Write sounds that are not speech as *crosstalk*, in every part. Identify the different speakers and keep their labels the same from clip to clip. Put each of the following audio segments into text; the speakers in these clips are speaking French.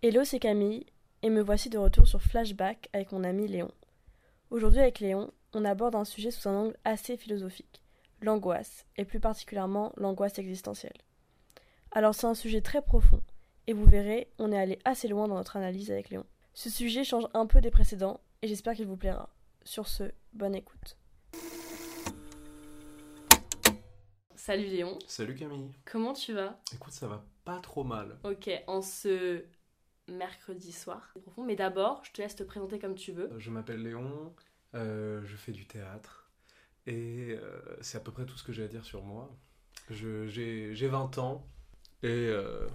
Speaker 1: Hello, c'est Camille, et me voici de retour sur Flashback avec mon ami Léon. Aujourd'hui, avec Léon, on aborde un sujet sous un angle assez philosophique l'angoisse, et plus particulièrement l'angoisse existentielle. Alors, c'est un sujet très profond, et vous verrez, on est allé assez loin dans notre analyse avec Léon. Ce sujet change un peu des précédents, et j'espère qu'il vous plaira. Sur ce, bonne écoute. Salut Léon.
Speaker 2: Salut Camille.
Speaker 1: Comment tu vas?
Speaker 2: Écoute, ça va pas trop mal.
Speaker 1: Ok, en ce mercredi soir. profond, mais d'abord, je te laisse te présenter comme tu veux.
Speaker 2: Euh, Je m'appelle Léon, euh, je fais du théâtre et euh, c'est à peu près tout ce que j'ai à dire sur moi. J'ai j'ai 20 ans et, euh,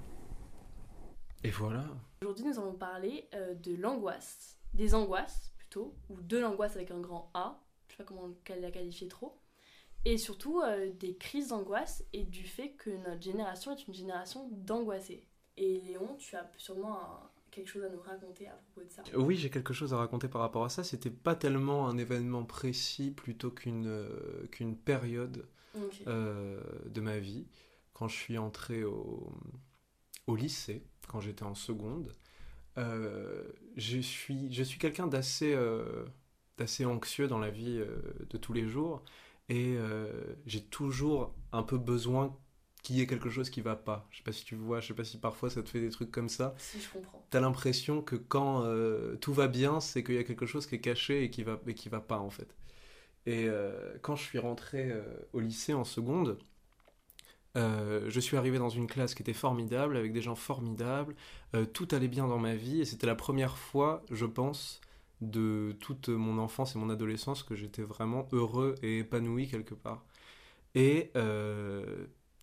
Speaker 2: et voilà.
Speaker 1: Aujourd'hui, nous allons parler de l'angoisse, des angoisses plutôt, ou de l'angoisse avec un grand A, je sais pas comment la qualifier trop, et surtout des crises d'angoisse et du fait que notre génération est une génération d'angoissés. Et Léon, tu as sûrement un- quelque chose à nous raconter à propos de ça.
Speaker 2: Oui, j'ai quelque chose à raconter par rapport à ça. C'était pas tellement un événement précis plutôt qu'une euh, qu'une période euh, de ma vie. Quand je suis entré au, au lycée, quand j'étais en seconde, euh, je suis, je suis quelqu'un d'assez d'assez anxieux dans la vie de tous les jours et j'ai toujours un peu besoin qu'il y ait quelque chose qui va pas. Je sais pas si tu vois, je sais pas si parfois ça te fait des trucs comme ça.
Speaker 1: Si je comprends.
Speaker 2: T'as l'impression que quand euh, tout va bien, c'est qu'il y a quelque chose qui est caché et qui va, et qui va pas en fait. Et euh, quand je suis rentré euh, au lycée en seconde, je suis arrivé dans une classe qui était formidable, avec des gens formidables, tout allait bien dans ma vie, et c'était la première fois, je pense, de toute mon enfance et mon adolescence que j'étais vraiment heureux et épanoui quelque part. Et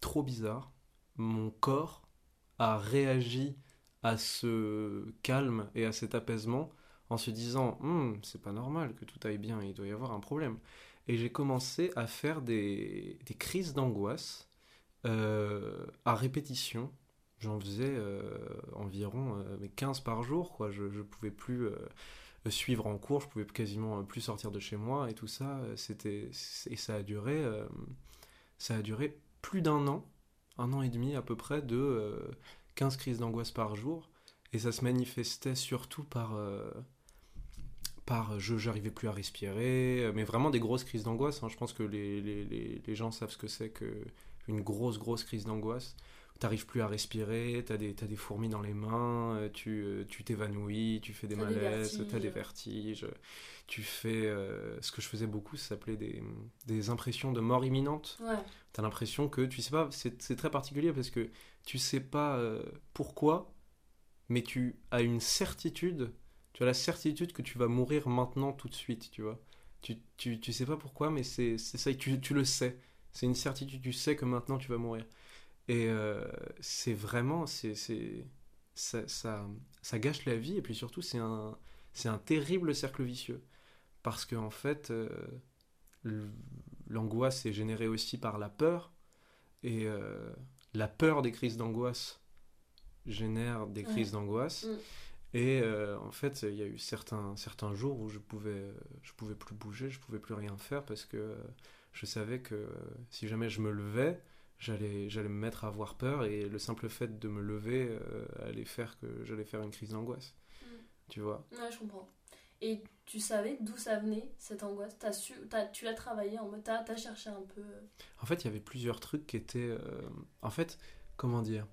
Speaker 2: trop bizarre, mon corps a réagi à ce calme et à cet apaisement en se disant Hum, c'est pas normal que tout aille bien, il doit y avoir un problème. Et j'ai commencé à faire des, crises d'angoisse euh, à répétition. J'en faisais euh, environ euh, mais 15 par jour, quoi. Je, je pouvais plus euh, suivre en cours, je pouvais quasiment plus sortir de chez moi et tout ça. euh, et ça a duré, euh, ça a duré plus d'un an, un an et demi à peu près de euh, 15 crises d'angoisse par jour. Et ça se manifestait surtout par. euh, par je j'arrivais plus à respirer, euh, mais vraiment des grosses crises d'angoisse. hein. Je pense que les, les, les, les gens savent ce que c'est que une grosse, grosse crise d'angoisse. T'arrives plus à respirer, t'as des, t'as des fourmis dans les mains, euh, tu euh, tu t'évanouis, tu fais des malaises, t'as des vertiges, tu fais. euh, ce que je faisais beaucoup, ça s'appelait des, des impressions de mort imminente.
Speaker 1: Ouais.
Speaker 2: T'as l'impression que tu sais pas, c'est c'est très particulier parce que tu sais pas euh, pourquoi, mais tu as une certitude, tu as la certitude que tu vas mourir maintenant tout de suite, tu vois. Tu, tu, tu sais pas pourquoi, mais c'est c'est ça, et tu, tu le sais. C'est une certitude, tu sais que maintenant tu vas mourir. Et euh, c'est vraiment, c'est c'est- ça, ça, ça gâche la vie, et puis surtout, c'est un, c'est un terrible cercle vicieux. Parce que, en fait, euh, l'angoisse est générée aussi par la peur, et euh, la peur des crises d'angoisse génère des
Speaker 1: Ouais.
Speaker 2: crises d'angoisse.
Speaker 1: Mm.
Speaker 2: Et euh, en fait, il y a eu certains, certains jours où je pouvais, je pouvais plus bouger, je pouvais plus rien faire parce que je savais que si jamais je me levais, j'allais, j'allais me mettre à avoir peur et le simple fait de me lever euh, allait faire que j'allais faire une crise d'angoisse.
Speaker 1: Mm.
Speaker 2: Tu vois?
Speaker 1: Ouais, je comprends. Et tu savais d'où ça venait, cette angoisse? T'as su, t'as- Tu l'as travaillé en mode. T'as t'as cherché un peu. euh,
Speaker 2: En fait, il y avait plusieurs trucs qui étaient. euh, En fait, comment dire?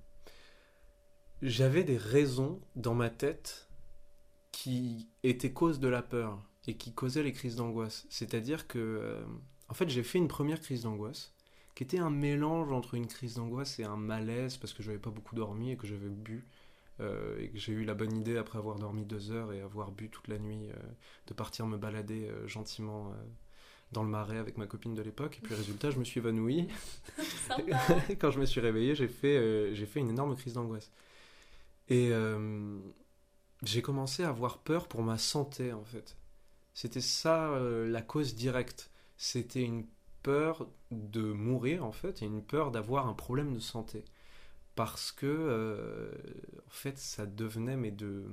Speaker 2: J'avais des raisons dans ma tête qui étaient cause de la peur et qui causaient les crises d'angoisse. C'est-à-dire que. euh, En fait, j'ai fait une première crise d'angoisse qui était un mélange entre une crise d'angoisse et un malaise parce que je n'avais pas beaucoup dormi et que j'avais bu. euh, et que j'ai eu la bonne idée après avoir dormi deux heures et avoir bu toute la nuit euh, de partir me balader euh, gentiment dans le marais avec ma copine de l'époque. Et puis résultat, je me suis évanoui. *laughs* Quand je me suis réveillé, j'ai fait, j'ai fait une énorme crise d'angoisse. Et j'ai commencé à avoir peur pour ma santé, en fait. C'était ça la cause directe. C'était une de mourir, en fait, et une peur d'avoir un problème de santé. Parce que, euh, en fait, ça devenait, mais de,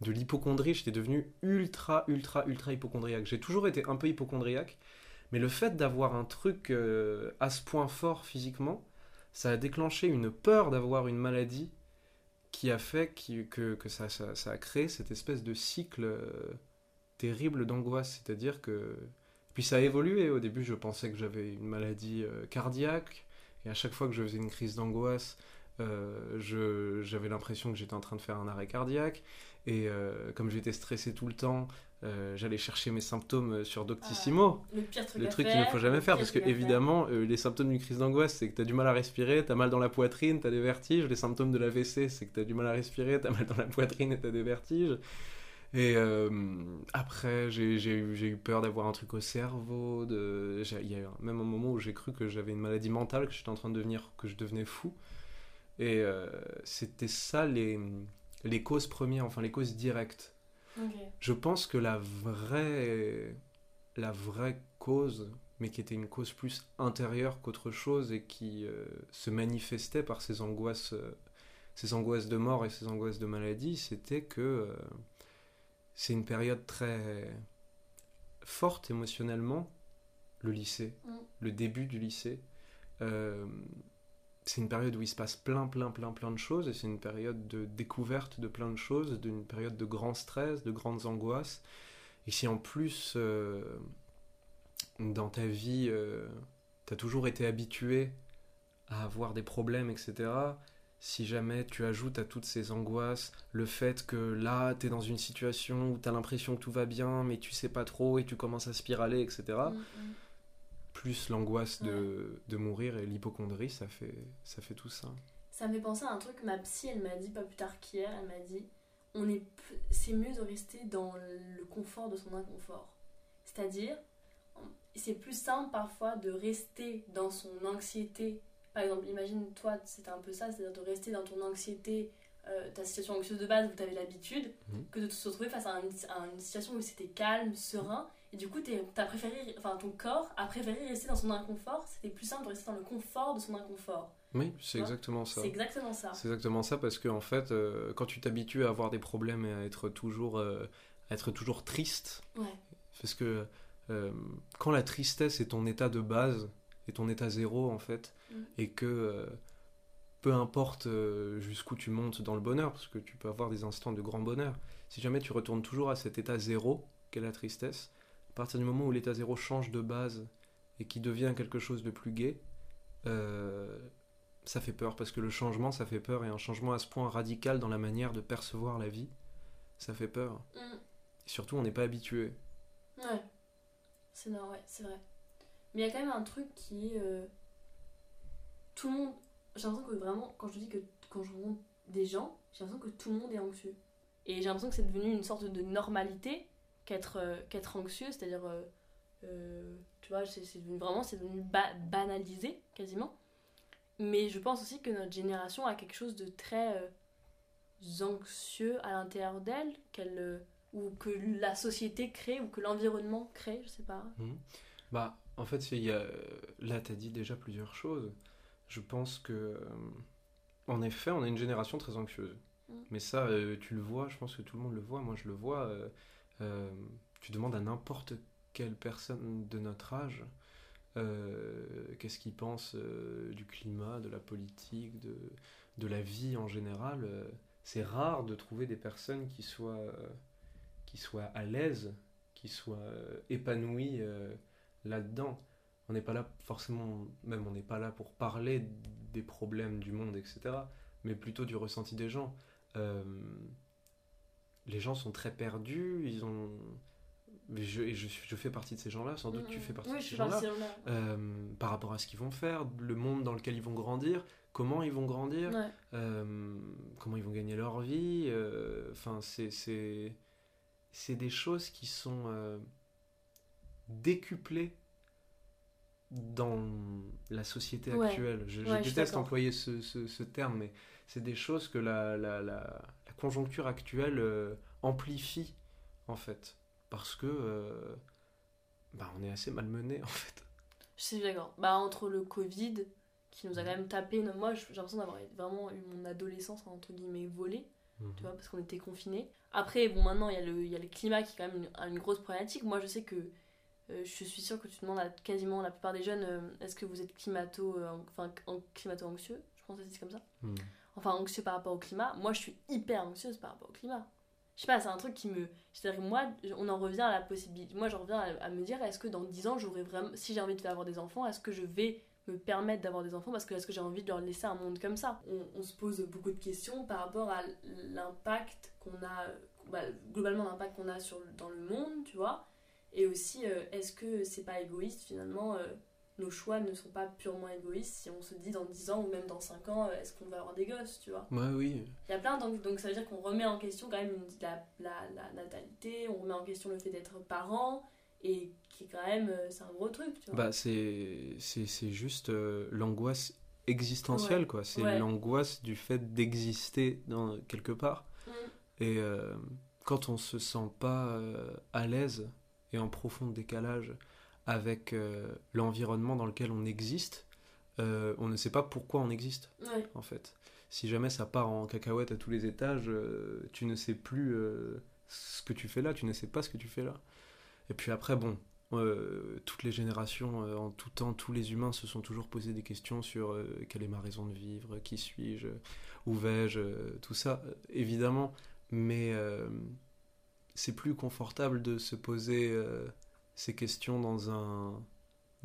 Speaker 2: de l'hypochondrie. J'étais devenu ultra, ultra, ultra hypochondriaque. J'ai toujours été un peu hypochondriaque, mais le fait d'avoir un truc euh, à ce point fort physiquement, ça a déclenché une peur d'avoir une maladie qui a fait que, que ça, ça, a créé cette espèce de cycle euh, terrible d'angoisse. C'est-à-dire que. Puis ça a évolué. Au début, je pensais que j'avais une maladie euh, cardiaque. Et à chaque fois que je faisais une crise d'angoisse, euh, j'avais l'impression que j'étais en train de faire un arrêt cardiaque. Et comme j'étais stressé tout le temps, euh, j'allais chercher mes symptômes sur Doctissimo.
Speaker 1: Ah, le pire truc,
Speaker 2: le truc qu'il ne faut jamais faire, parce que évidemment, euh, les symptômes d'une crise d'angoisse, c'est que tu as du mal à respirer, tu as mal dans la poitrine, tu as des vertiges. Les symptômes de l'AVC, c'est que tu as du mal à respirer, tu as mal dans la poitrine et tu as des vertiges. Et euh, après, j'ai eu, eu, peur d'avoir un truc au cerveau. De... Il y a même un moment où j'ai cru que j'avais une maladie mentale, que j'étais en train de devenir, que je devenais fou. Et c'était ça les, les causes premières, enfin les causes directes je pense que la vraie, la vraie cause, mais qui était une cause plus intérieure qu'autre chose et qui euh, se manifestait par ces angoisses, euh, ces angoisses de mort et ces angoisses de maladie, c'était que euh, c'est une période très forte émotionnellement, le lycée, mm. le début du lycée c'est une période où il se passe plein, plein, plein, plein de choses, et c'est une période de découverte de plein de choses, d'une période de grand stress, de grandes angoisses. Et si en plus, euh, dans ta vie, euh, tu as toujours été habitué à avoir des problèmes, etc., si jamais tu ajoutes à toutes ces angoisses le fait que là, tu es dans une situation où tu as l'impression que tout va bien, mais tu sais pas trop, et tu commences à spiraler, etc., plus l'angoisse de, de, mourir et l'hypochondrie, ça fait, ça fait tout ça.
Speaker 1: Ça me fait penser à un truc ma psy, elle m'a dit pas plus tard qu'hier, elle m'a dit on est c'est mieux de rester dans le confort de son inconfort. C'est-à-dire, c'est plus simple parfois de rester dans son anxiété. Par exemple, imagine toi, c'était un peu ça, c'est-à-dire de rester dans ton anxiété, euh, ta situation anxieuse de base où tu avais l'habitude, mhm. que de se retrouver face à, à une situation où c'était calme, serein, et du coup, as préféré, enfin, ton corps a préféré rester dans son inconfort. C'était plus simple de rester dans le confort de son inconfort.
Speaker 2: Oui, c'est exactement ça.
Speaker 1: C'est exactement ça.
Speaker 2: C'est exactement ça parce que en fait, euh, quand tu t'habitues à avoir des problèmes et à être toujours, euh, à être toujours triste,
Speaker 1: ouais.
Speaker 2: parce que euh, quand la tristesse est ton état de base et ton état zéro en fait, et que peu importe jusqu'où tu montes dans le bonheur, parce que tu peux avoir des instants de grand bonheur, si jamais tu retournes toujours à cet état zéro qu'est la tristesse, à partir du moment où l'état zéro change de base et qui devient quelque chose de plus gai, euh, ça fait peur parce que le changement, ça fait peur et un changement à ce point radical dans la manière de percevoir la vie, ça fait peur. Mm. Et surtout, on n'est pas habitué.
Speaker 1: Ouais, c'est ouais, c'est vrai. Mais il y a quand même un truc qui. Euh, tout le monde. J'ai l'impression que vraiment, quand je dis que quand je rencontre des gens, j'ai l'impression que tout le monde est anxieux. Et j'ai l'impression que c'est devenu une sorte de normalité qu'être euh, anxieux, c'est-à-dire, euh, euh, tu vois, c'est devenu vraiment, c'est devenu banalisé quasiment. Mais je pense aussi que notre génération a quelque chose de très anxieux à l'intérieur d'elle, qu'elle ou que la société crée ou que l'environnement crée, je sais pas.
Speaker 2: Mmh. Bah, en fait, y a, là, tu as dit déjà plusieurs choses. Je pense que, en effet, on a une génération très anxieuse. Mmh. Mais ça, tu le vois, je pense que tout le monde le voit. Moi, je le vois. Euh, tu demandes à n'importe quelle personne de notre âge euh, qu'est-ce qu'il pense euh, du climat, de la politique, de, de la vie en général. c'est rare de trouver des personnes qui soient, qui soient à l'aise, qui soient épanouies là-dedans. On n'est pas là forcément, même on n'est pas là pour parler des problèmes du monde, etc., mais plutôt du ressenti des gens les gens sont très perdus, ils ont... Je, et je, je fais partie de ces gens-là, sans doute tu fais partie de ces gens-là, euh, par rapport à ce qu'ils vont faire, le monde dans lequel ils vont grandir, comment ils vont grandir, euh, comment ils vont gagner leur vie. Euh, enfin, c'est des choses qui sont décuplées dans la société actuelle. Je, déteste employer ce, ce, ce, terme, mais c'est des choses que la, la, la, conjoncture actuelle euh, amplifie en fait parce que euh, bah, on est assez malmené *laughs* en fait.
Speaker 1: Je suis d'accord. Bah entre le Covid qui nous a quand même tapé, moi j'ai l'impression d'avoir vraiment eu mon adolescence entre guillemets volée, mhm. tu vois, parce qu'on était confinés. Après bon maintenant il y, a le, y a le climat qui est quand même une, une grosse problématique. Moi je sais que je suis sûre que tu demandes à quasiment la plupart des jeunes est-ce que vous êtes climato, enfin climato anxieux, je pense que c'est comme ça. Mhm. enfin anxieux par rapport au climat, moi je suis hyper anxieuse par rapport au climat. Je sais pas, c'est un truc qui me. C'est-à-dire moi, on en revient à la possibilité. Moi, j'en reviens à, me dire est-ce que dans 10 ans, j'aurai vraiment. Si j'ai envie de faire avoir des enfants, est-ce que je vais me permettre d'avoir des enfants parce que est-ce que j'ai envie de leur laisser un monde comme ça? On, se pose beaucoup de questions par rapport à l'impact qu'on a, bah, globalement l'impact qu'on a sur, dans le monde, tu vois, et aussi euh, est-ce que c'est pas égoïste finalement euh, nos choix ne sont pas purement égoïstes si on se dit dans 10 ans ou même dans 5 ans, euh, est-ce qu'on va avoir des gosses, tu vois?
Speaker 2: Ouais, oui.
Speaker 1: Il y a plein, donc, donc ça veut dire qu'on remet en question quand même la, la, natalité, on remet en question le fait d'être parent, et qui quand même, c'est un gros truc, tu vois.
Speaker 2: Bah, c'est, c'est, juste euh, l'angoisse existentielle, quoi. C'est l'angoisse du fait d'exister dans, quelque part. Mm. Et quand on se sent pas à l'aise et en profond décalage avec euh, l'environnement dans lequel on existe, euh, on ne sait pas pourquoi on existe, en fait. Si jamais ça part en cacahuète à tous les étages, euh, tu ne sais plus ce que tu fais là, tu ne sais pas ce que tu fais là. Et puis après, bon, toutes les générations, en tout temps, tous les humains se sont toujours posé des questions sur quelle est ma raison de vivre, qui suis-je, où vais-je, tout ça, évidemment. Mais c'est plus confortable de se poser ces questions dans un,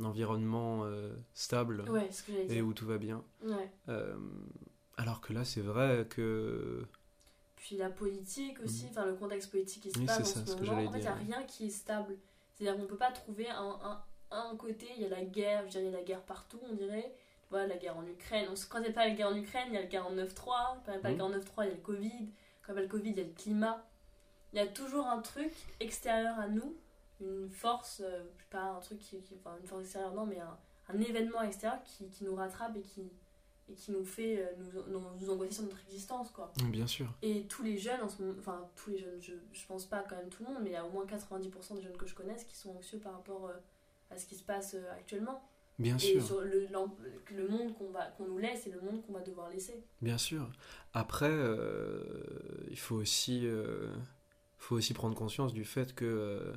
Speaker 2: environnement euh, stable et où tout va bien. Euh, alors que là, c'est vrai que.
Speaker 1: Puis la politique aussi, mm. enfin le contexte politique qui se passe en ce moment, en fait, il n'y a rien qui est stable. C'est-à-dire qu'on ne peut pas trouver un, un, côté, il y a la guerre, je dirais, il y a la guerre partout, on dirait. Tu vois, la guerre en Ukraine. quand il n'y a pas la guerre en Ukraine, il y a la guerre en 9-3. Quand il n'y a pas la mm. guerre en 9-3, il y a le Covid. Quand il n'y a pas le Covid, il y a le climat. Il y a toujours un truc extérieur à nous une force, euh, pas un truc qui, enfin une force extérieure, non, mais un, un événement extérieur qui, qui, nous rattrape et qui, et qui nous fait euh, nous, nous, angoisser sur notre existence, quoi.
Speaker 2: Bien sûr.
Speaker 1: Et tous les jeunes, en ce moment, enfin tous les jeunes, je, je pense pas quand même tout le monde, mais il y a au moins 90% des jeunes que je connaisse qui sont anxieux par rapport euh, à ce qui se passe actuellement.
Speaker 2: Bien
Speaker 1: et
Speaker 2: sûr.
Speaker 1: Sur le, le monde qu'on nous laisse et le monde qu'on va devoir laisser.
Speaker 2: Bien sûr. Après, il faut aussi, faut aussi prendre conscience du fait que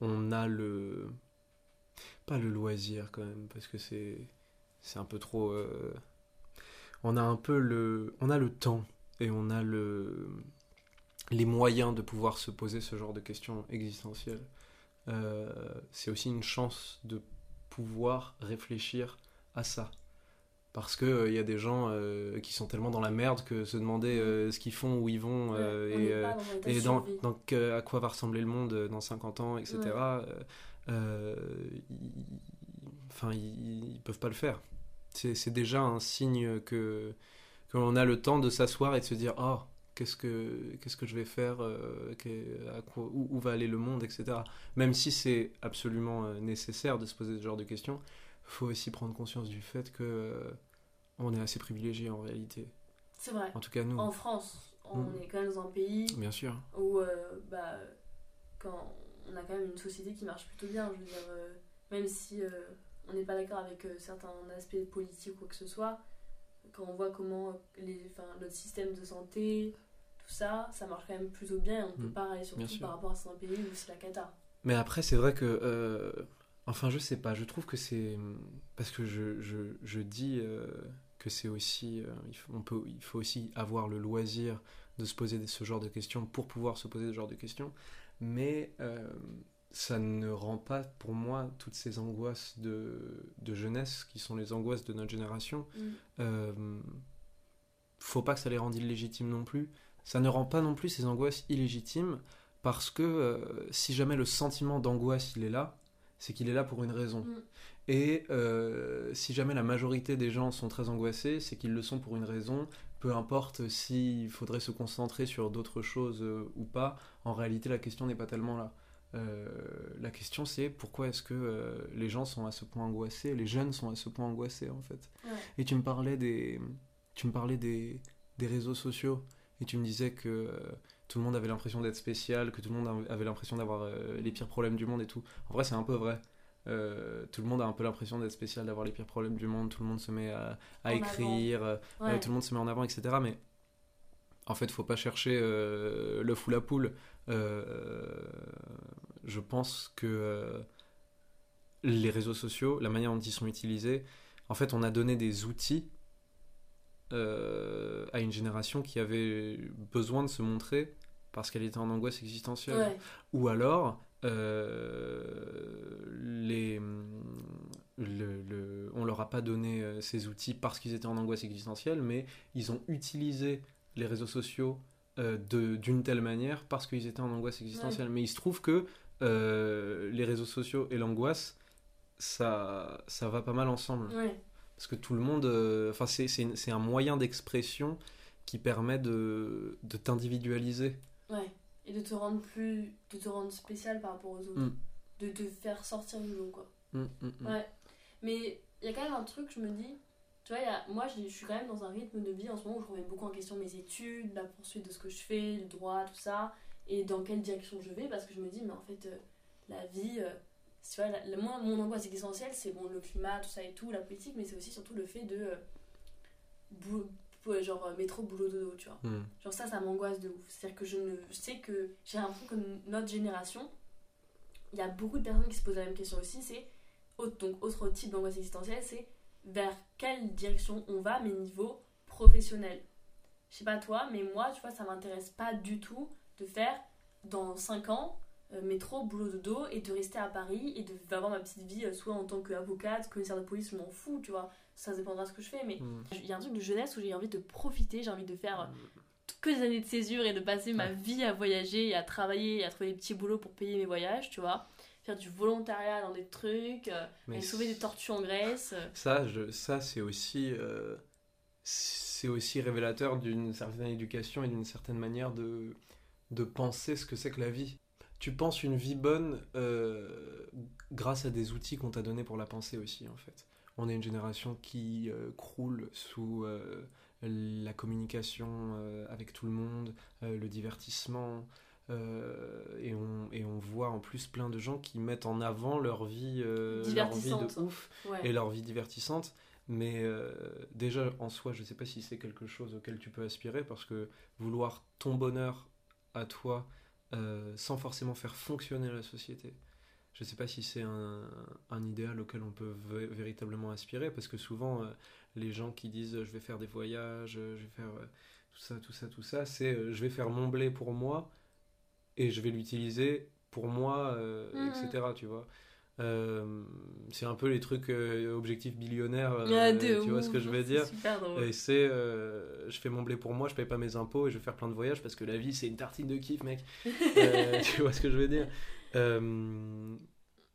Speaker 2: on a le pas le loisir quand même parce que c'est c'est un peu trop euh, on a un peu le on a le temps et on a le les moyens de pouvoir se poser ce genre de questions existentielles. Euh, c'est aussi une chance de pouvoir réfléchir à ça parce que il euh, y a des gens euh, qui sont tellement dans la merde que se demander euh, ce qu'ils font, où ils vont et, et dans, à quoi va ressembler le monde dans 50 ans, etc. Enfin, ils, ils, peuvent pas le faire. C'est déjà un signe que qu'on a le temps de s'asseoir et de se dire oh qu'est-ce que qu'est-ce que je vais faire à quoi, où, où, va aller le monde etc même si c'est absolument nécessaire de se poser ce genre de questions faut aussi prendre conscience du fait que euh, on est assez privilégié en réalité.
Speaker 1: C'est vrai.
Speaker 2: En tout cas, nous.
Speaker 1: En France, on mm. est quand même dans un pays.
Speaker 2: Bien sûr.
Speaker 1: Où, euh, bah, quand on a quand même une société qui marche plutôt bien. Je veux dire, euh, même si on n'est pas d'accord avec certains aspects politiques ou quoi que ce soit, quand on voit comment les, notre système de santé, tout ça, ça marche quand même plutôt bien. on peut mm. pas aller surtout par rapport à certains pays où c'est la cata.
Speaker 2: Mais après, c'est vrai que Enfin, je sais pas, je trouve que c'est. Parce que je, je, je dis euh, que c'est aussi. Euh, il, faut, on peut, il faut aussi avoir le loisir de se poser ce genre de questions pour pouvoir se poser ce genre de questions. Mais euh, ça ne rend pas, pour moi, toutes ces angoisses de, de jeunesse, qui sont les angoisses de notre génération, mm. faut pas que ça les rende illégitimes non plus. Ça ne rend pas non plus ces angoisses illégitimes parce que si jamais le sentiment d'angoisse il est là, c'est qu'il est là pour une raison. Mm. Et euh, si jamais la majorité des gens sont très angoissés, c'est qu'ils le sont pour une raison, peu importe s'il faudrait se concentrer sur d'autres choses euh, ou pas, en réalité la question n'est pas tellement là. Euh, la question c'est pourquoi est-ce que les gens sont à ce point angoissés, les jeunes sont à ce point angoissés en fait. Et tu me parlais des, tu me parlais des, des réseaux sociaux et tu me disais que tout le monde avait l'impression d'être spécial, que tout le monde avait l'impression d'avoir euh, les pires problèmes du monde et tout. En vrai, c'est un peu vrai. Euh, tout le monde a un peu l'impression d'être spécial, d'avoir les pires problèmes du monde, tout le monde se met à, écrire, euh, tout le monde se met en avant, etc. Mais en fait, faut pas chercher le fou la poule. je pense que les réseaux sociaux, la manière dont ils sont utilisés, en fait, on a donné des outils euh, à une génération qui avait besoin de se montrer parce qu'elle était en angoisse existentielle.
Speaker 1: Ouais.
Speaker 2: Ou alors, euh, les, le, le- on leur a pas donné euh, ces outils parce qu'ils étaient en angoisse existentielle, mais ils ont utilisé les réseaux sociaux euh, d'une telle manière parce qu'ils étaient en angoisse existentielle. Mais il se trouve que les réseaux sociaux et l'angoisse, ça, ça va pas mal ensemble.
Speaker 1: Ouais.
Speaker 2: Parce que tout le monde. euh, Enfin, c'est- c'est un moyen d'expression qui permet de, de t'individualiser.
Speaker 1: Ouais. Et de te rendre plus. de te rendre spécial par rapport aux autres.
Speaker 2: Mm.
Speaker 1: De te faire sortir du lot, quoi.
Speaker 2: Mm, mm.
Speaker 1: Ouais. Mais il y a quand même un truc, je me dis. Tu vois, il y a- moi, je je suis quand même dans un rythme de vie en ce moment où je remets beaucoup en question mes études, la poursuite de ce que je fais, le droit, tout ça, et dans quelle direction je vais, parce que je me dis, mais en fait, euh, la vie. euh, tu vois, la- moi, mon angoisse existentielle, c'est bon, le climat, tout ça et tout, la politique, mais c'est aussi surtout le fait de. euh, bou- ouais, genre, euh, métro, boulot, dodo, tu vois.
Speaker 2: Mm.
Speaker 1: Genre ça, ça m'angoisse de ouf. C'est-à-dire que je ne je sais que j'ai l'impression que notre génération, il y a beaucoup de personnes qui se posent la même question aussi. C'est autre, donc autre type d'angoisse existentielle, c'est vers quelle direction on va, mais niveau professionnel. Je sais pas toi, mais moi, tu vois, ça m'intéresse pas du tout de faire dans 5 ans métro, boulot de dos et de rester à Paris et de avoir ma petite vie euh, soit en tant qu'avocate, commissaire de police, je m'en fous, tu vois. Ça dépendra de ce que je fais, mais
Speaker 2: Mm.
Speaker 1: il y a un truc de jeunesse où j'ai envie de profiter, j'ai envie de faire euh, que des années de césure et de passer ma vie à voyager et à travailler et à trouver des petits boulots pour payer mes voyages, tu vois. Faire du volontariat dans des trucs, euh, sauver des tortues en Grèce. euh.
Speaker 2: Ça, je- ça c'est aussi, euh, c'est aussi révélateur d'une certaine éducation et d'une certaine manière de, de penser ce que c'est que la vie. Tu penses une vie bonne euh, grâce à des outils qu'on t'a donnés pour la penser aussi, en fait. On est une génération qui euh, croule sous euh, la communication avec tout le monde, le divertissement, et, on, et on voit en plus plein de gens qui mettent en avant leur vie, leur vie
Speaker 1: Divertissante.
Speaker 2: de ouf
Speaker 1: Ouais.
Speaker 2: et leur vie divertissante. Mais euh, déjà, en soi, je sais pas si c'est quelque chose auquel tu peux aspirer, parce que vouloir ton bonheur à toi euh, sans forcément faire fonctionner la société, je sais pas si c'est un, un idéal auquel on peut vé- véritablement aspirer, parce que souvent, euh, les gens qui disent je vais faire des voyages, euh, je vais faire euh, tout ça, tout ça, tout ça, c'est je vais faire mon blé pour moi et je vais l'utiliser pour moi,
Speaker 1: Mhm.
Speaker 2: etc. Tu vois. Euh, c'est un peu les trucs euh, objectifs billionnaires, euh,
Speaker 1: Ah,
Speaker 2: tu vois ce que je veux dire. et c'est, euh, je fais mon blé pour moi, je paye pas mes impôts et je vais faire plein de voyages parce que la vie c'est une tartine de kiff, mec. *laughs* Euh, tu vois ce que je veux dire.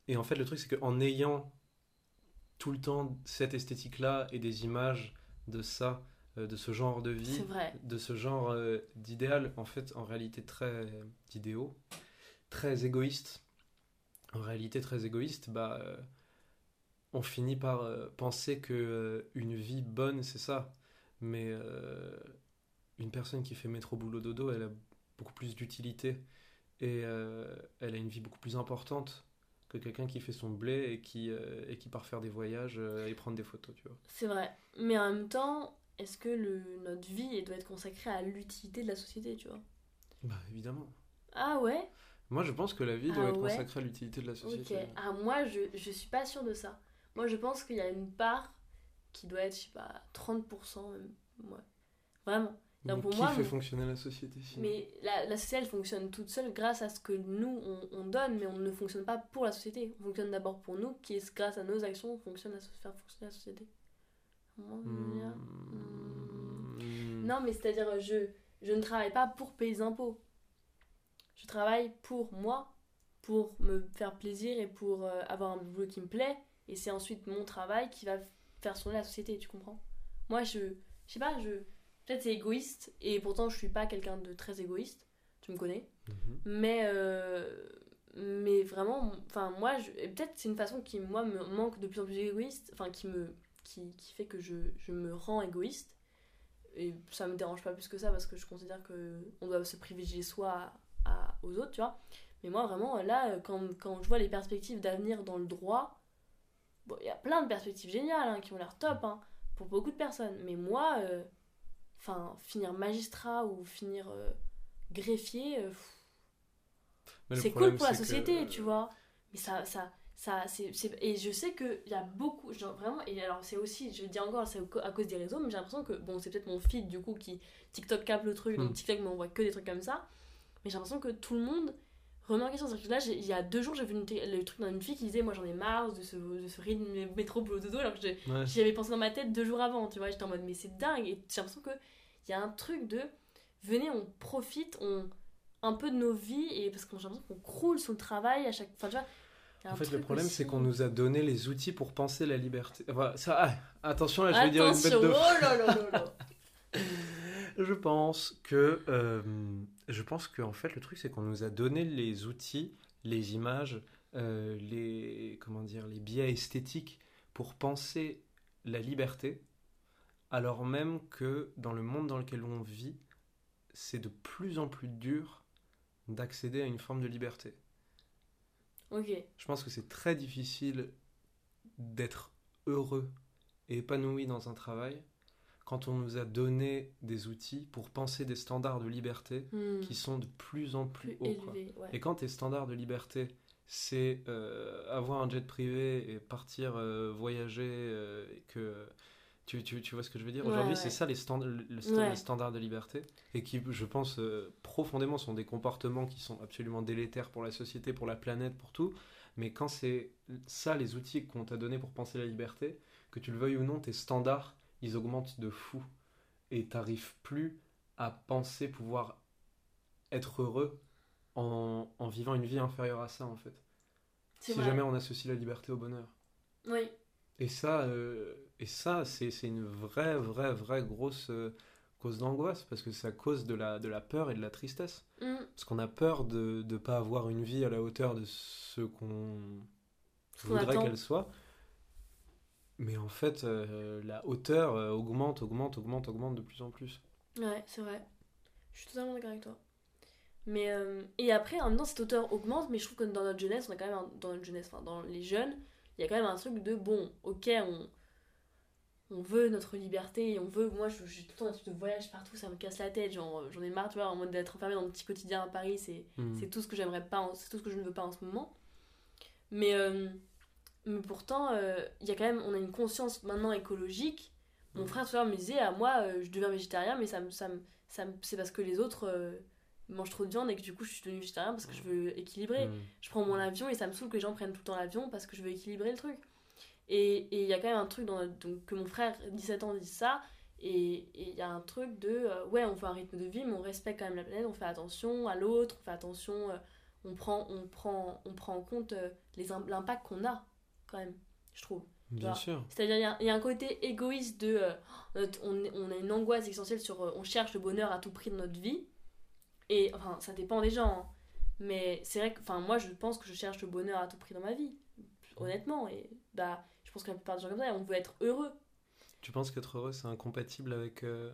Speaker 2: Et en fait, le truc c'est qu'en ayant tout le temps cette esthétique-là et des images de ça, de ce genre de vie, de ce genre d'idéal, en fait, en réalité très d'idéaux, très égoïste, en réalité très égoïste, bah, euh, on finit par euh, penser que euh, une vie bonne, c'est ça. Mais une personne qui fait métro boulot dodo, elle a beaucoup plus d'utilité et elle a une vie beaucoup plus importante que quelqu'un qui fait son blé et qui, et qui part faire des voyages et prendre des photos, tu vois.
Speaker 1: C'est vrai. Mais en même temps, est-ce que le, notre vie elle doit être consacrée à l'utilité de la société, tu vois?
Speaker 2: Bah évidemment.
Speaker 1: Ah ouais?
Speaker 2: Moi, je pense que la vie doit
Speaker 1: Ah
Speaker 2: être
Speaker 1: ouais
Speaker 2: consacrée à l'utilité de la société.
Speaker 1: Ah, moi, je, je suis pas sûre de ça. Moi, je pense qu'il y a une part qui doit être, je sais pas, 30% même. Ouais. Vraiment. Pour
Speaker 2: qui
Speaker 1: moi,
Speaker 2: fait fonctionner la société sinon
Speaker 1: Mais la, la société, elle fonctionne toute seule grâce à ce que nous, on, on donne, mais on ne fonctionne pas pour la société. On fonctionne d'abord pour nous, qui est grâce à nos actions, on fonctionne à faire fonctionner la société. Dire
Speaker 2: Hmm.
Speaker 1: Non, mais c'est-à-dire, je, je ne travaille pas pour payer les impôts. Je travaille pour moi, pour me faire plaisir et pour euh, avoir un boulot qui me plaît. Et c'est ensuite mon travail qui va faire tourner la société, tu comprends? Moi, je, je sais pas, je, peut-être c'est égoïste, et pourtant je suis pas quelqu'un de très égoïste, tu me connais.
Speaker 2: Mhm.
Speaker 1: Mais, euh, mais vraiment, enfin, moi, je, peut-être c'est une façon qui, moi, me manque de plus en plus égoïste, enfin, qui, me, qui, qui fait que je, je me rends égoïste. Et ça me dérange pas plus que ça parce que je considère que on doit se privilégier soi à- aux autres, tu vois. Mais moi, vraiment, là, quand, quand je vois les perspectives d'avenir dans le droit, bon, il y a plein de perspectives géniales hein, qui ont l'air top hein, pour beaucoup de personnes. Mais moi, euh, finir magistrat ou finir euh, greffier, euh,
Speaker 2: le
Speaker 1: c'est cool pour la
Speaker 2: que-
Speaker 1: société, tu vois. Mais ça, ça, ça, c'est, et je sais qu'il y a beaucoup, genre vraiment, et alors c'est aussi, je dis encore, c'est à cause des réseaux, mais j'ai l'impression que, bon, c'est peut-être mon feed du coup qui TikTok capte le truc, donc
Speaker 2: Mm.
Speaker 1: TikTok m'envoie que des trucs comme ça, mais j'ai l'impression que tout le monde remet en question. Là, il y a deux jours, j'ai vu une le truc d'une fille qui disait, moi j'en ai marre de ce, de ce rythme métro boulot dodo, alors que
Speaker 2: Ouais.
Speaker 1: j'y avais pensé dans ma tête deux jours avant, tu vois, j'étais en mode, mais c'est dingue, et j'ai l'impression qu'il y a un truc de, venez, on profite, on un peu de nos vies, et parce que j'ai l'impression qu'on croule sous le travail à chaque. Enfin, tu vois.
Speaker 2: En fait, le problème, c'est qu'on nous a donné les outils pour penser la liberté. Enfin, ça, ah, attention, là, je vais dire une bête de.
Speaker 1: oh là là là là. *laughs*
Speaker 2: Je pense que, euh, je pense que en fait, le truc, c'est qu'on nous a donné les outils, les images, euh, les, comment dire, les biais esthétiques pour penser la liberté, alors même que dans le monde dans lequel on vit, c'est de plus en plus dur d'accéder à une forme de liberté.
Speaker 1: Ok.
Speaker 2: Je pense que c'est très difficile d'être heureux et épanoui dans un travail quand on nous a donné des outils pour penser des standards de liberté
Speaker 1: Hmm.
Speaker 2: qui sont de plus en plus,
Speaker 1: plus
Speaker 2: hauts. quoi.
Speaker 1: élevé, ouais.
Speaker 2: Et quand tes standards de liberté, c'est euh, avoir un jet privé et partir euh, voyager, euh, et que tu, tu, tu vois ce que je veux dire?
Speaker 1: Ouais,
Speaker 2: Aujourd'hui,
Speaker 1: ouais.
Speaker 2: c'est ça les, stand- le- le stand-
Speaker 1: Ouais.
Speaker 2: les standards de liberté, et qui, je pense, profondément sont des comportements qui sont absolument délétères pour la société, pour la planète, pour tout. Mais quand c'est ça les outils qu'on t'a donnés pour penser la liberté, que tu le veuilles ou non, tes standards, ils augmentent de fou. Et t'arrives plus à penser pouvoir être heureux en, en vivant une vie inférieure à ça, en fait. Si
Speaker 1: vrai.
Speaker 2: jamais on associe la liberté au bonheur.
Speaker 1: Oui.
Speaker 2: Et ça, euh, et ça c'est c'est une vraie, vraie, vraie grosse euh, cause d'angoisse, parce que ça cause de la, de la peur et de la tristesse.
Speaker 1: Hmm.
Speaker 2: Parce qu'on a peur de ne pas avoir une vie à la hauteur de ce qu'on voudrait qu'elle soit. Mais en fait, euh, la hauteur euh, augmente, augmente, augmente, augmente de plus en plus.
Speaker 1: Ouais, c'est vrai. Je suis totalement d'accord avec toi. Mais euh, et après, en même temps, cette hauteur augmente, mais je trouve que dans notre jeunesse, on a quand même un- dans notre jeunesse, enfin dans les jeunes, il y a quand même un truc de bon, ok, on, on veut notre liberté, et on veut. Moi, j'ai tout le temps un truc de voyage partout, ça me casse la tête, genre euh, j'en ai marre, tu vois, en mode d'être enfermé dans mon petit quotidien à Paris, c'est c'est tout ce que j'aimerais pas, c'est tout ce que je ne veux pas en ce moment. Mais, euh, mais pourtant, euh, il y a quand même, on a une conscience maintenant écologique. Mon
Speaker 2: Mhm.
Speaker 1: frère tout à l'heure me disait, à moi, euh, je deviens végétarien, mais ça me, ça me, ça me- c'est parce que les autres euh, mangent trop de viande et que du coup, je suis devenu végétarien parce que je veux équilibrer.
Speaker 2: Hmm.
Speaker 1: Je prends mon avion et ça me saoule que les gens prennent tout le temps l'avion parce que je veux équilibrer le truc. Et il y a quand même un truc dans donc, que mon frère, 17 ans, dit ça. Et il y a un truc de, euh, ouais, on veut un rythme de vie, mais on respecte quand même la planète, on fait attention à l'autre, on fait attention, euh, on, prend, on, prend, on prend en compte euh, les l'impact qu'on a, quand même, je trouve.
Speaker 2: Bien
Speaker 1: vois.
Speaker 2: sûr.
Speaker 1: C'est-à-dire, il y a- il y, a un côté égoïste de. euh, on, a une angoisse essentielle sur. euh, on cherche le bonheur à tout prix dans notre vie. Et enfin, ça dépend des gens. hein. Mais c'est vrai que. Enfin, moi, je pense que je cherche le bonheur à tout prix dans ma vie. Honnêtement. Et bah, je pense que la plupart des gens comme ça, on veut être heureux.
Speaker 2: Tu penses qu'être heureux, c'est incompatible avec euh,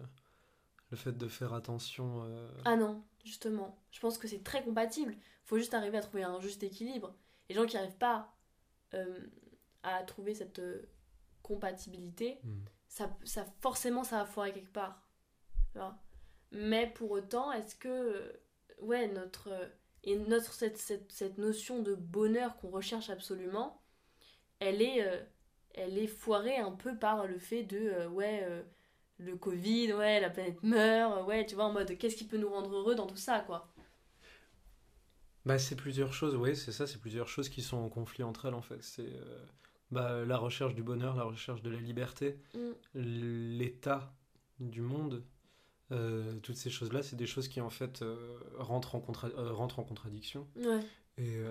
Speaker 2: le fait de faire attention
Speaker 1: Ah non, justement. Je pense que c'est très compatible. faut juste arriver à trouver un juste équilibre. Les gens qui n'arrivent pas à trouver cette euh, compatibilité,
Speaker 2: hmm.
Speaker 1: ça, ça forcément ça va foirer quelque part. tu vois. Mais pour autant, est-ce que euh, ouais notre euh, et notre cette, cette, cette notion de bonheur qu'on recherche absolument, elle est euh, elle est foirée un peu par le fait de euh, ouais euh, le Covid, ouais la planète meurt, euh, ouais tu vois en mode qu'est-ce qui peut nous rendre heureux dans tout ça quoi.
Speaker 2: Bah, c'est plusieurs choses, oui, c'est ça, c'est plusieurs choses qui sont en conflit entre elles en fait. C'est euh, bah, la recherche du bonheur, la recherche de la liberté,
Speaker 1: Mm.
Speaker 2: l'état du monde, euh, toutes ces choses-là, c'est des choses qui en fait euh, rentrent, en contra- rentrent en contradiction.
Speaker 1: Ouais.
Speaker 2: Et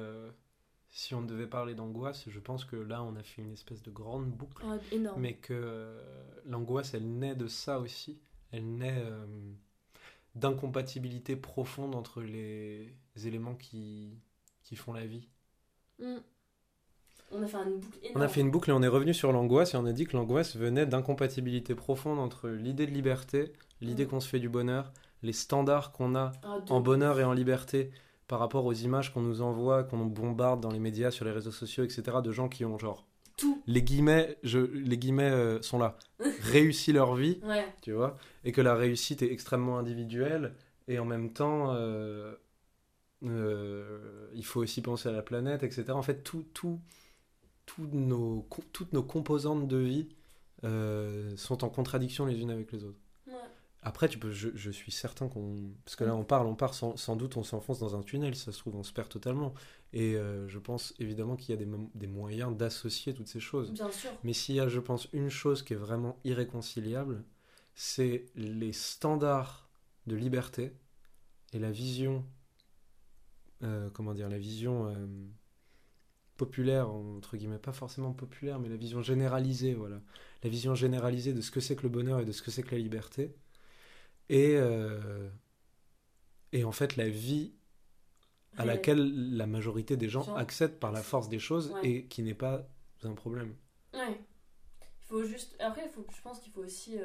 Speaker 2: si on devait parler d'angoisse, je pense que là on a fait une espèce de grande boucle,
Speaker 1: Ah,
Speaker 2: mais que l'angoisse elle naît de ça aussi. Elle naît d'incompatibilité profonde entre les éléments qui, qui font la vie.
Speaker 1: Mm. On a fait une boucle énorme.
Speaker 2: On a fait une boucle et on est revenu sur l'angoisse et on a dit que l'angoisse venait d'incompatibilité profonde entre l'idée de liberté, l'idée
Speaker 1: Mm.
Speaker 2: qu'on se fait du bonheur, les standards qu'on a
Speaker 1: Ah,
Speaker 2: en bonheur et en liberté par rapport aux images qu'on nous envoie, qu'on nous bombarde dans les médias, sur les réseaux sociaux, etc. de gens qui ont genre
Speaker 1: tout.
Speaker 2: les guillemets, je, les guillemets euh, sont là, *laughs* réussi leur vie,
Speaker 1: Ouais.
Speaker 2: tu vois, et que la réussite est extrêmement individuelle et en même temps euh, euh, il faut aussi penser à la planète, etc. En fait, tout, tout, nos, toutes nos composantes de vie euh, sont en contradiction les unes avec les autres.
Speaker 1: Ouais.
Speaker 2: Après, tu peux, je, je suis certain qu'on. Parce que là, on parle, on part, sans, sans doute, on s'enfonce dans un tunnel, ça se trouve, on se perd totalement. Et euh, je pense évidemment qu'il y a des, des moyens d'associer toutes ces choses.
Speaker 1: Bien sûr.
Speaker 2: Mais s'il y a, je pense, une chose qui est vraiment irréconciliable, c'est les standards de liberté et la vision, euh, comment dire, la vision euh, populaire, entre guillemets, pas forcément populaire, mais la vision généralisée, voilà. La vision généralisée de ce que c'est que le bonheur et de ce que c'est que la liberté. Et, euh, et en fait, la vie à
Speaker 1: Réel.
Speaker 2: laquelle la majorité des gens
Speaker 1: Gens-
Speaker 2: accèdent par la force des choses
Speaker 1: Ouais.
Speaker 2: et qui n'est pas un problème.
Speaker 1: Ouais. Il faut juste. Après, il faut... je pense qu'il faut aussi.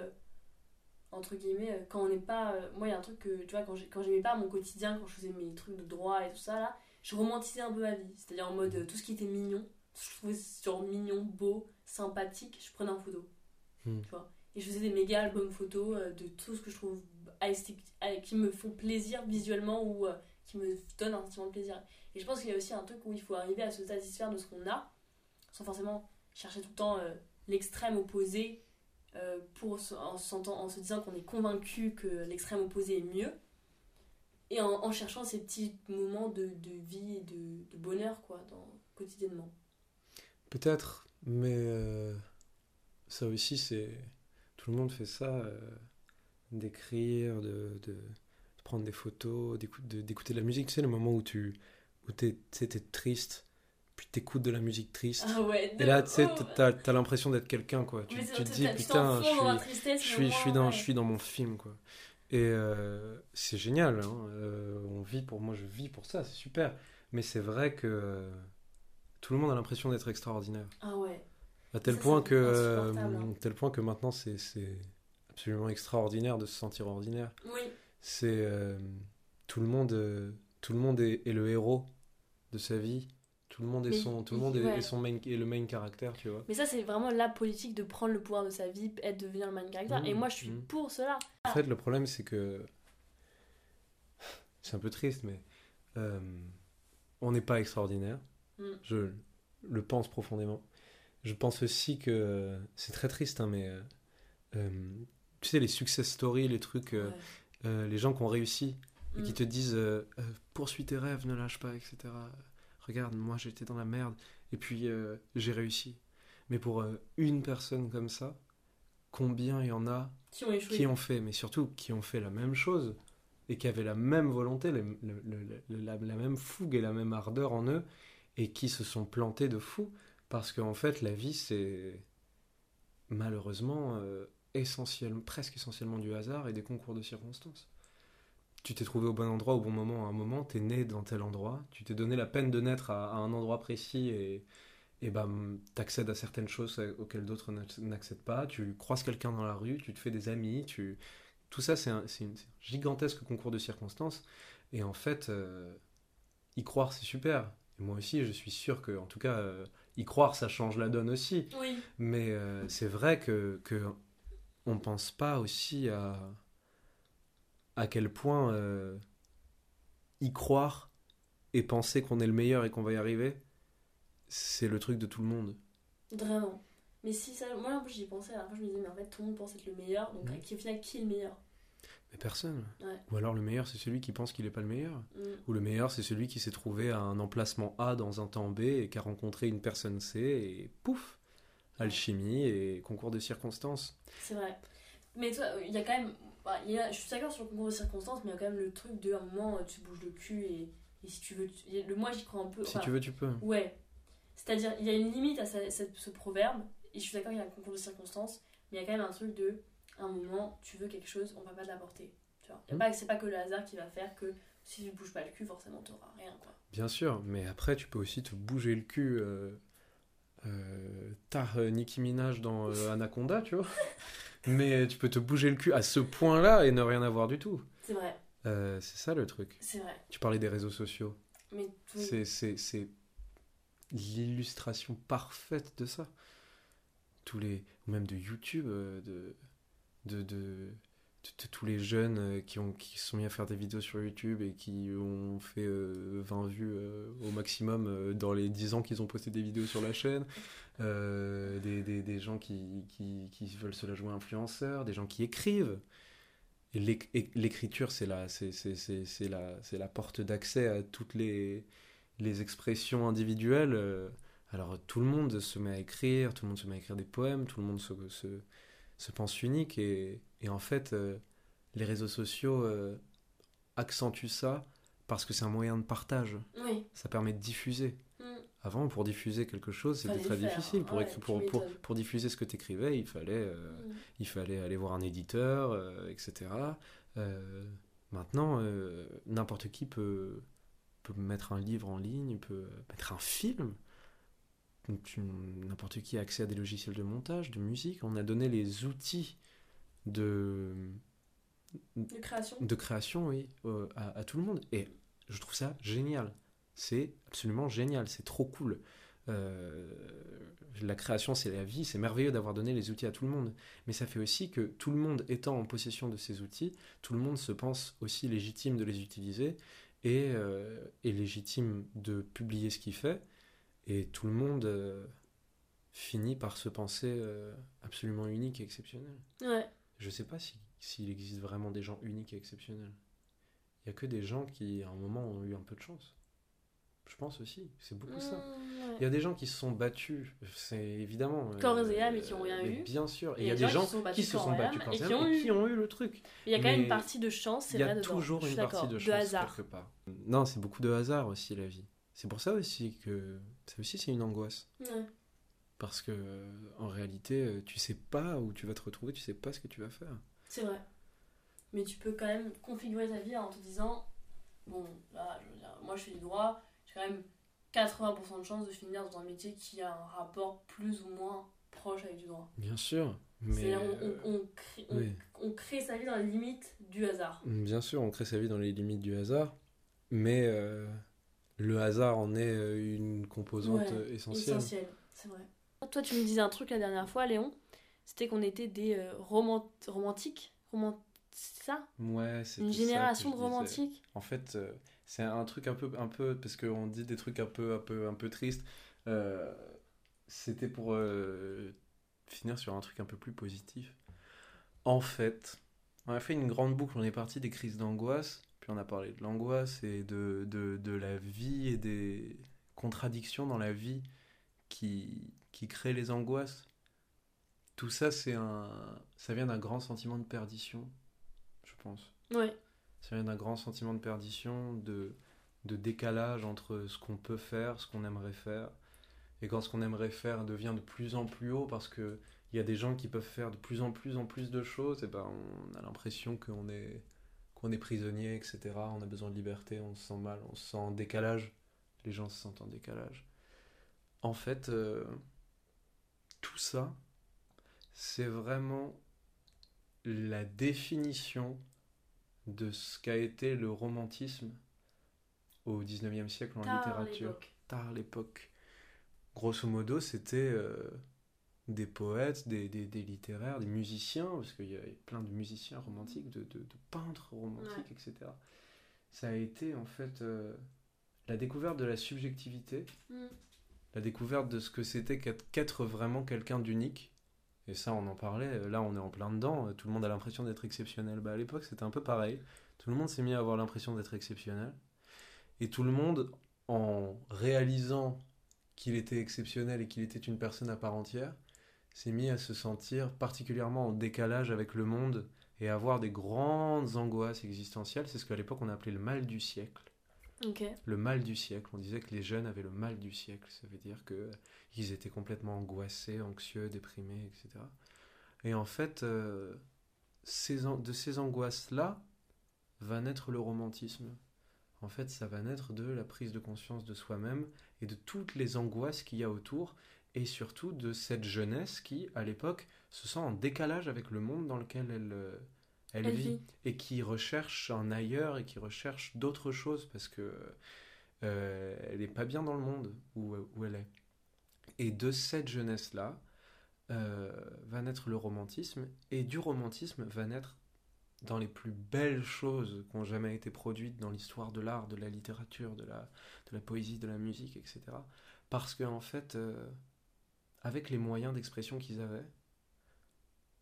Speaker 1: Entre guillemets, euh, quand on n'est pas. euh, Moi, il y a un truc que. Tu vois, quand j'ai- quand j'aimais pas mon quotidien, quand je faisais mes trucs de droit et tout ça, là, je romantisais un peu ma vie. C'est-à-dire en mode euh, tout ce qui était mignon, tout ce que je trouvais sur mignon, beau, sympathique, je prenais en photo.
Speaker 2: Hmm.
Speaker 1: Tu vois. Et je faisais des méga albums photos euh, de tout ce que je trouve qui me font plaisir visuellement ou qui me donnent un sentiment de plaisir. Et je pense qu'il y a aussi un truc où il faut arriver à se satisfaire de ce qu'on a, sans forcément chercher tout le temps l'extrême opposé euh, pour en, en se disant qu'on est convaincu que l'extrême opposé est mieux. Et en, cherchant ces petits moments de, de vie et de, bonheur quoi, quotidiennement.
Speaker 2: Peut-être, mais euh, ça aussi, c'est. Tout le monde fait ça, euh, d'écrire, de, de- prendre des photos, d'écou- de- d'écouter de la musique. Tu sais, le moment où tu où triste, puis t'écoutes de la musique triste.
Speaker 1: Ah ouais,
Speaker 2: Et là, tu sais, t'as, t'as l'impression d'être quelqu'un, quoi. Tu, tu te dis, putain, je
Speaker 1: dans
Speaker 2: suis,
Speaker 1: tristesse,
Speaker 2: je suis, je suis dans,
Speaker 1: ouais.
Speaker 2: je suis dans mon film, quoi. Et euh, c'est génial, hein. Euh, on vit pour moi, je vis pour ça, c'est super. Mais c'est vrai que euh, tout le monde a l'impression d'être extraordinaire.
Speaker 1: Ah ouais.
Speaker 2: À tel
Speaker 1: Ça,
Speaker 2: point que, euh,
Speaker 1: hein.
Speaker 2: tel point que maintenant c'est absolument extraordinaire de se sentir ordinaire.
Speaker 1: Oui,
Speaker 2: C'est euh, tout le monde, euh, tout le monde est, est le héros de sa vie. Tout le monde est
Speaker 1: Mais
Speaker 2: son, tout le monde est,
Speaker 1: ouais.
Speaker 2: est son main, est le main caractère, tu vois.
Speaker 1: mais ça c'est vraiment la politique de prendre le pouvoir de sa vie et de devenir le main character.
Speaker 2: Mmh,
Speaker 1: et moi je suis
Speaker 2: mmh.
Speaker 1: pour cela.
Speaker 2: En fait, le problème c'est que c'est un peu triste, mais euh, on n'est pas extraordinaire.
Speaker 1: Mm.
Speaker 2: Je le pense profondément. Je pense aussi que c'est très triste, hein, mais euh, euh, tu sais les success stories, les trucs.
Speaker 1: Ouais.
Speaker 2: Euh, les gens qui ont réussi et qui te disent poursuis tes rêves, ne lâche pas, etc. Regarde, moi j'étais dans la merde et puis euh, j'ai réussi. Mais pour euh, une personne comme ça, combien il y en a
Speaker 1: Qui ont échoué.
Speaker 2: qui ont fait, mais surtout qui ont fait la même chose et qui avaient la même volonté, le- le- la, la même fougue et la même ardeur en eux et qui se sont plantés de fou parce qu'en fait la vie c'est malheureusement euh, presque essentiellement du hasard et des concours de circonstances. Tu t'es trouvé au bon endroit au bon moment à un moment, t'es né dans tel endroit, tu t'es donné la peine de naître à, à un endroit précis et, et ben, t'accèdes à certaines choses auxquelles d'autres n'acc- n'accèdent pas, tu croises quelqu'un dans la rue, tu te fais des amis, tu... tout ça c'est un, gigantesque concours de circonstances et en fait euh, y croire c'est super. Et moi aussi je suis sûr que en tout cas euh, y croire ça change la donne aussi.
Speaker 1: Oui,
Speaker 2: Mais euh, c'est vrai que, que on pense pas aussi à à quel point euh, y croire et penser qu'on est le meilleur et qu'on va y arriver, c'est le truc de tout le monde.
Speaker 1: vraiment. Mais si ça. Moi en plus j'y pensais, à la fois je me disais, mais en fait tout le monde pense être le meilleur, donc
Speaker 2: Mhm.
Speaker 1: qui, au final qui est le meilleur?
Speaker 2: Mais personne.
Speaker 1: Ouais.
Speaker 2: Ou alors le meilleur c'est celui qui pense qu'il est pas le meilleur.
Speaker 1: Mm.
Speaker 2: Ou le meilleur c'est celui qui s'est trouvé à un emplacement A dans un temps B et qui a rencontré une personne C et pouf, alchimie et concours de circonstances.
Speaker 1: C'est vrai. Mais toi, il y a quand même. Bah, il y a- je suis d'accord sur le concours de circonstances, mais il y a quand même le truc de un moment, tu te bouges le cul et, et si tu veux. tu- le moi j'y crois un peu.
Speaker 2: Si
Speaker 1: enfin,
Speaker 2: tu veux tu peux.
Speaker 1: Ouais. C'est-à-dire, il y a une limite à ce, ce- proverbe, et je suis d'accord, il y a un concours de circonstances, mais il y a quand même un truc de, à un moment, tu veux quelque chose, on va pas te l'apporter. Tu vois. Pas- C'est pas que le hasard qui va faire que si tu bouges pas le cul, forcément, t'auras rien, quoi.
Speaker 2: Bien sûr, mais après, tu peux aussi te bouger le cul. Euh, euh, tard euh, Nicki Minaj dans euh, Anaconda, tu vois. *laughs* mais tu peux te bouger le cul à ce point-là et ne rien avoir du tout.
Speaker 1: C'est vrai,
Speaker 2: Euh, c'est ça le truc.
Speaker 1: c'est vrai.
Speaker 2: Tu parlais des réseaux sociaux.
Speaker 1: Mais tout-
Speaker 2: C'est, l'illustration parfaite de ça. Tous les, ou même de YouTube, euh, de, de tous les jeunes euh, qui, ont, qui sont mis à faire des vidéos sur YouTube et qui ont fait euh, 20 vues euh, au maximum euh, dans les 10 ans qu'ils ont posté des vidéos sur la chaîne, euh, des, des, des gens qui, qui, qui veulent se la jouer influenceurs, des gens qui écrivent. L'écriture, c'est la, la, la porte d'accès à toutes les, les expressions individuelles. euh. Alors tout le monde se met à écrire, tout le monde se met à écrire des poèmes, tout le monde se, se, se pense unique et, et en fait euh, les réseaux sociaux euh, accentuent ça parce que c'est un moyen de partage,
Speaker 1: Oui.
Speaker 2: ça permet de diffuser.
Speaker 1: Mm.
Speaker 2: Avant, pour diffuser quelque chose, c'était très
Speaker 1: faire,
Speaker 2: difficile. Pour,
Speaker 1: ouais,
Speaker 2: pour, pour, pour diffuser ce que tu écrivais, il fallait, euh,
Speaker 1: Mm.
Speaker 2: il fallait aller voir un éditeur, etc. Maintenant, n'importe qui peut, peut mettre un livre en ligne, peut mettre un film. N'importe qui a accès à des logiciels de montage, de musique. On a donné les outils de,
Speaker 1: De création.
Speaker 2: de création oui, euh, à, à tout le monde. Et je trouve ça génial. C'est absolument génial. C'est trop cool. Euh, la création, c'est la vie. C'est merveilleux d'avoir donné les outils à tout le monde. Mais ça fait aussi que tout le monde étant en possession de ces outils, tout le monde se pense aussi légitime de les utiliser et euh, est légitime de publier ce qu'il fait. Et tout le monde euh, finit par se penser absolument unique et exceptionnel.
Speaker 1: Ouais.
Speaker 2: Je sais pas si- s'il existe vraiment des gens uniques et exceptionnels. Il y a que des gens qui, à un moment, ont eu un peu de chance. Je pense aussi, c'est beaucoup ça.
Speaker 1: Mm, ouais.
Speaker 2: Il y a des gens qui se sont battus, c'est évidemment. euh,
Speaker 1: Corps et âme et qui ont rien
Speaker 2: mais
Speaker 1: eu.
Speaker 2: Bien sûr. Et il y a des gens
Speaker 1: qui se sont battus corps et qui ont
Speaker 2: et
Speaker 1: eu.
Speaker 2: qui ont eu le truc.
Speaker 1: Il y a quand même une partie de chance, c'est
Speaker 2: Il y
Speaker 1: vrai
Speaker 2: a toujours une partie de
Speaker 1: de
Speaker 2: chance
Speaker 1: hasard.
Speaker 2: quelque part. Non, c'est beaucoup de hasard aussi la vie. C'est pour ça aussi que ça aussi c'est une angoisse
Speaker 1: Ouais.
Speaker 2: Parce que euh, en réalité euh, tu sais pas où tu vas te retrouver, tu sais pas ce que tu vas faire.
Speaker 1: C'est vrai. Mais tu peux quand même configurer ta vie en te disant bon, là, je veux dire, moi je fais du droit, j'ai quand même 80% de chances de finir dans un métier qui a un rapport plus ou moins proche avec du droit.
Speaker 2: Bien sûr, mais
Speaker 1: on,
Speaker 2: euh,
Speaker 1: on- on crée, on-
Speaker 2: oui.
Speaker 1: on crée sa vie dans les limites du hasard.
Speaker 2: Bien sûr, on crée sa vie dans les limites du hasard, mais euh, le hasard en est une composante
Speaker 1: Ouais,
Speaker 2: essentielle.
Speaker 1: Essentiel, c'est vrai. Toi, tu me disais un truc la dernière fois, Léon, c'était qu'on était des euh, romant- romantiques. Romant... C'est ça?
Speaker 2: Ouais, c'était
Speaker 1: Une génération de romantiques?
Speaker 2: En fait, euh, c'est un truc un peu, un peu, parce qu'on dit des trucs un peu, un peu, un peu tristes. Euh, c'était pour finir sur un truc un peu plus positif. En fait, on a fait une grande boucle. On est parti des crises d'angoisse, puis on a parlé de l'angoisse et de, de, de la vie et des contradictions dans la vie qui, qui créent les angoisses. Tout ça, c'est un, ça vient d'un grand sentiment de perdition, je pense.
Speaker 1: Ouais.
Speaker 2: Ça vient d'un grand sentiment de perdition, de, de décalage entre ce qu'on peut faire, ce qu'on aimerait faire. Et quand ce qu'on aimerait faire devient de plus en plus haut, parce qu'il y a des gens qui peuvent faire de plus en plus en plus de choses, et ben on a l'impression qu'on est, qu'on est prisonnier, etc. On a besoin de liberté, on se sent mal, on se sent en décalage. Les gens se sentent en décalage. En fait, euh, tout ça, c'est vraiment la définition de ce qu'a été le romantisme au 19e siècle en
Speaker 1: Tard
Speaker 2: littérature.
Speaker 1: l'époque.
Speaker 2: Tard l'époque. Grosso modo, c'était euh, des poètes, des, des- des littéraires, des musiciens, parce qu'il y a plein de musiciens romantiques, de, de- de peintres romantiques, etc. Ça a été en fait euh, la découverte de la subjectivité,
Speaker 1: Mm.
Speaker 2: La découverte de ce que c'était qu'être vraiment quelqu'un d'unique. Et ça, on en parlait, là on est en plein dedans, tout le monde a l'impression d'être exceptionnel. Bah, à l'époque, c'était un peu pareil. Tout le monde s'est mis à avoir l'impression d'être exceptionnel. Et tout le monde, en réalisant qu'il était exceptionnel et qu'il était une personne à part entière, s'est mis à se sentir particulièrement en décalage avec le monde et à avoir des grandes angoisses existentielles. C'est ce qu'à l'époque on appelait le mal du siècle Le mal du siècle. On disait que les jeunes avaient le mal du siècle. Ça veut dire que ils étaient complètement angoissés, anxieux, déprimés, etc. Et en fait, euh, de ces angoisses-là va naître le romantisme. En fait, ça va naître de la prise de conscience de soi-même et de toutes les angoisses qu'il y a autour, et surtout de cette jeunesse qui, à l'époque, se sent en décalage avec le monde dans lequel elle, euh, elle,
Speaker 1: Elle
Speaker 2: vit
Speaker 1: vit.
Speaker 2: et qui recherche un ailleurs et qui recherche d'autres choses parce que euh, elle n'est pas bien dans le monde où, où elle est. Et de cette jeunesse-là euh, va naître le romantisme et du romantisme va naître dans les plus belles choses qui ont jamais été produites dans l'histoire de l'art, de la littérature, de la, de la poésie, de la musique, etc. Parce qu'en en fait, euh, avec les moyens d'expression qu'ils avaient,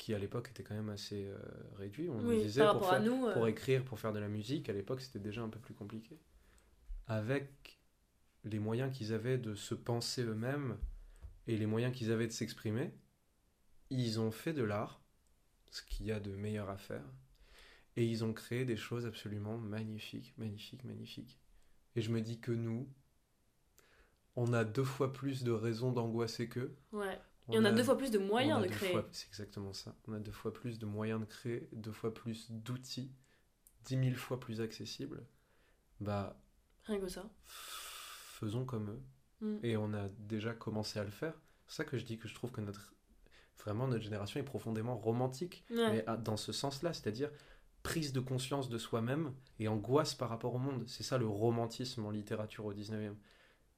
Speaker 2: qui à l'époque étaient quand même assez euh, réduits, on
Speaker 1: Oui,
Speaker 2: disait, pour, faire-
Speaker 1: nous, euh,
Speaker 2: pour écrire, pour faire de la musique, à l'époque c'était déjà un peu plus compliqué. Avec les moyens qu'ils avaient de se penser eux-mêmes et les moyens qu'ils avaient de s'exprimer, ils ont fait de l'art, ce qu'il y a de meilleur à faire, et ils ont créé des choses absolument magnifiques, magnifiques, magnifiques. Et je me dis que nous, on a deux fois plus de raisons d'angoisser qu'eux.
Speaker 1: Ouais. Et on a deux fois plus de moyens de créer.
Speaker 2: C'est exactement ça. On a deux fois plus de moyens de créer, deux fois plus d'outils, dix mille fois plus accessibles. Bah,
Speaker 1: Rien que ça.
Speaker 2: faisons comme eux.
Speaker 1: Mm.
Speaker 2: Et on a déjà commencé à le faire. C'est ça que je dis que je trouve que notre, vraiment notre génération est profondément romantique.
Speaker 1: Ouais.
Speaker 2: Mais à- dans ce sens-là, c'est-à-dire prise de conscience de soi-même et angoisse par rapport au monde. C'est ça le romantisme en littérature au 19e.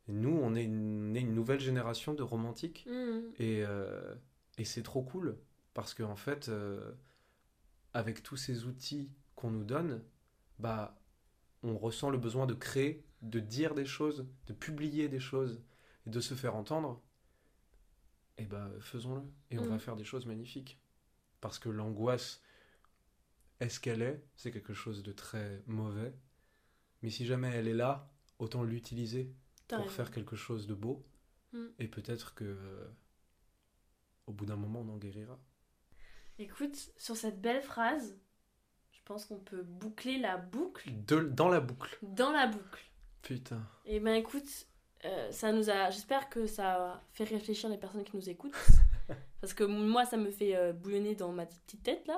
Speaker 2: Et nous, on est une, on est une nouvelle génération de romantiques.
Speaker 1: Mm.
Speaker 2: Et, euh, et c'est trop cool parce qu'en en fait, euh, avec tous ces outils qu'on nous donne, bah, on ressent le besoin de créer, de dire des choses, de publier des choses et de se faire entendre. Et bah, faisons-le. Et on
Speaker 1: Mm.
Speaker 2: va faire des choses magnifiques. Parce que l'angoisse, est-ce qu'elle est? C'est quelque chose de très mauvais. Mais si jamais elle est là, autant l'utiliser pour
Speaker 1: raison.
Speaker 2: faire quelque chose de beau.
Speaker 1: Mm.
Speaker 2: Et peut-être que euh, au bout d'un moment, on en guérira.
Speaker 1: Écoute, sur cette belle phrase, je pense qu'on peut boucler la boucle
Speaker 2: De- dans la boucle.
Speaker 1: dans la boucle.
Speaker 2: Putain.
Speaker 1: Et ben écoute, euh, ça nous a. J'espère que ça a fait réfléchir les personnes qui nous écoutent. *laughs* Parce que moi, ça me fait euh, bouillonner dans ma petite tête là.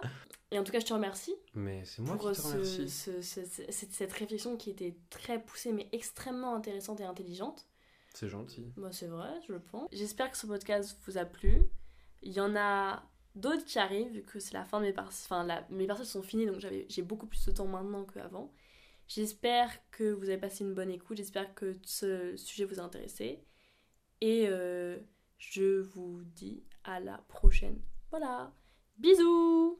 Speaker 1: Et en tout cas, je te remercie
Speaker 2: Mais c'est moi
Speaker 1: pour
Speaker 2: qui te remercie.
Speaker 1: ce- ce- ce- cette, réflexion qui était très poussée mais extrêmement intéressante et intelligente.
Speaker 2: C'est gentil.
Speaker 1: Moi, c'est vrai, je le pense. J'espère que ce podcast vous a plu. Il y en a d'autres qui arrivent, vu que c'est la fin de mes parties. Enfin, la- mes parties sont finies, donc j'ai beaucoup plus de temps maintenant qu'avant. J'espère que vous avez passé une bonne écoute. J'espère que ce sujet vous a intéressé. Et euh, je vous dis à la prochaine. Voilà. Bisous